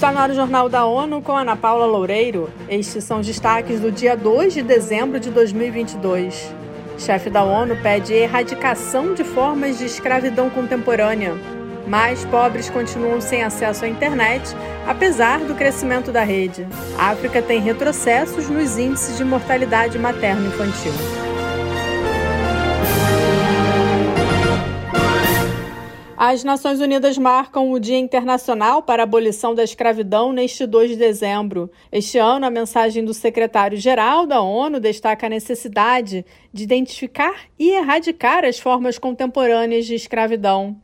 Está no ar o Jornal da ONU com Ana Paula Loureiro. Estes são os destaques do dia 2 de dezembro de 2022. Chefe da ONU pede erradicação de formas de escravidão contemporânea. Mais pobres continuam sem acesso à internet, apesar do crescimento da rede. A África tem retrocessos nos índices de mortalidade materno-infantil. As Nações Unidas marcam o Dia Internacional para a Abolição da Escravidão neste 2 de dezembro. Este ano, a mensagem do secretário-geral da ONU destaca a necessidade de identificar e erradicar as formas contemporâneas de escravidão.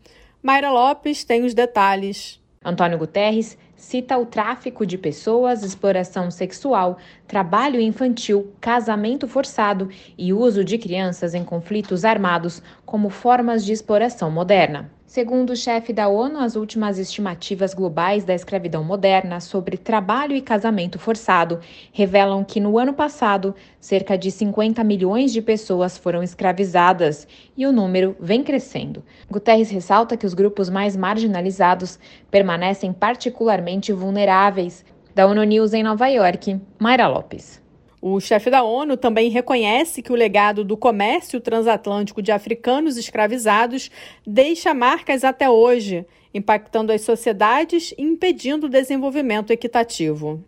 Mayra Lopes tem os detalhes. Antônio Guterres cita o tráfico de pessoas, exploração sexual, trabalho infantil, casamento forçado e uso de crianças em conflitos armados como formas de exploração moderna. Segundo o chefe da ONU, as últimas estimativas globais da escravidão moderna sobre trabalho e casamento forçado revelam que no ano passado, cerca de 50 milhões de pessoas foram escravizadas e o número vem crescendo. Guterres ressalta que os grupos mais marginalizados permanecem particularmente vulneráveis. Da ONU News em Nova York, Mayra Lopes. O chefe da ONU também reconhece que o legado do comércio transatlântico de africanos escravizados deixa marcas até hoje, impactando as sociedades e impedindo o desenvolvimento equitativo.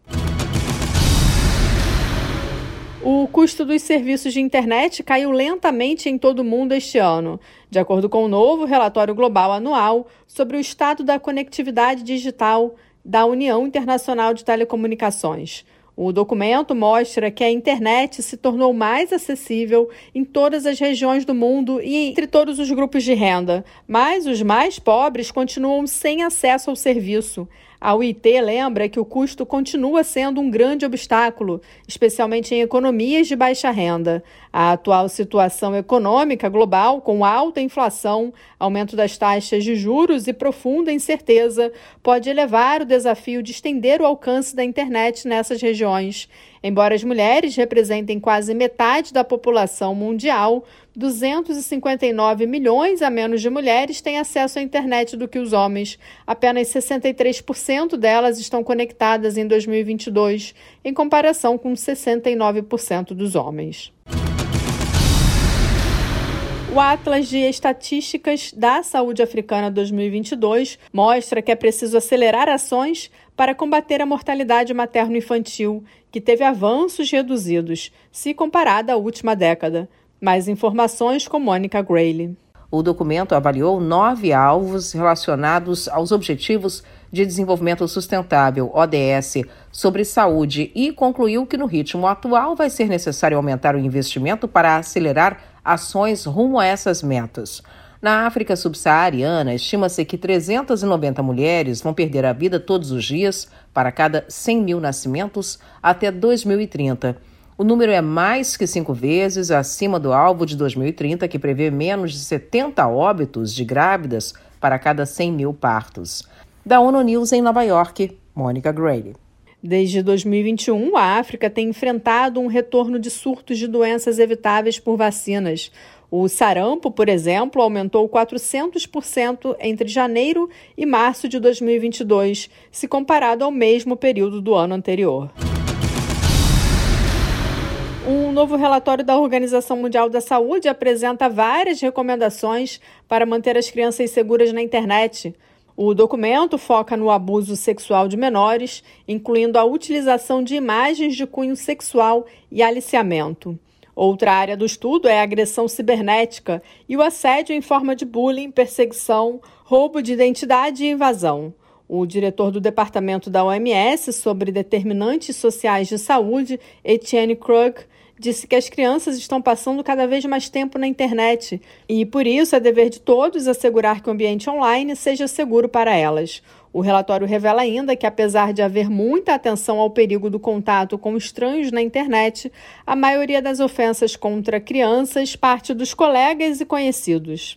O custo dos serviços de internet caiu lentamente em todo o mundo este ano, de acordo com o novo relatório global anual sobre o estado da conectividade digital da União Internacional de Telecomunicações. O documento mostra que a internet se tornou mais acessível em todas as regiões do mundo e entre todos os grupos de renda, mas os mais pobres continuam sem acesso ao serviço. A UIT lembra que o custo continua sendo um grande obstáculo, especialmente em economias de baixa renda. A atual situação econômica global, com alta inflação, aumento das taxas de juros e profunda incerteza, pode elevar o desafio de estender o alcance da internet nessas regiões. Embora as mulheres representem quase metade da população mundial, 259 milhões a menos de mulheres têm acesso à internet do que os homens. Apenas 63% delas estão conectadas em 2022, em comparação com 69% dos homens. O Atlas de Estatísticas da Saúde Africana 2022 mostra que é preciso acelerar ações para combater a mortalidade materno-infantil, que teve avanços reduzidos, se comparada à última década. Mais informações com Mônica Grayle. O documento avaliou nove alvos relacionados aos Objetivos de Desenvolvimento Sustentável, ODS, sobre saúde e concluiu que, no ritmo atual, vai ser necessário aumentar o investimento para acelerar ações rumo a essas metas. Na África subsaariana, estima-se que 390 mulheres vão perder a vida todos os dias para cada 100 mil nascimentos até 2030. O número é mais que cinco vezes acima do alvo de 2030, que prevê menos de 70 óbitos de grávidas para cada 100 mil partos. Da ONU News em Nova York, Mônica Grady. Desde 2021, a África tem enfrentado um retorno de surtos de doenças evitáveis por vacinas. O sarampo, por exemplo, aumentou 400% entre janeiro e março de 2022, se comparado ao mesmo período do ano anterior. Um novo relatório da Organização Mundial da Saúde apresenta várias recomendações para manter as crianças seguras na internet. O documento foca no abuso sexual de menores, incluindo a utilização de imagens de cunho sexual e aliciamento. Outra área do estudo é a agressão cibernética e o assédio em forma de bullying, perseguição, roubo de identidade e invasão. O diretor do Departamento da OMS sobre Determinantes Sociais de Saúde, Etienne Krug, disse que as crianças estão passando cada vez mais tempo na internet e, por isso, é dever de todos assegurar que o ambiente online seja seguro para elas. O relatório revela ainda que, apesar de haver muita atenção ao perigo do contato com estranhos na internet, a maioria das ofensas contra crianças parte dos colegas e conhecidos.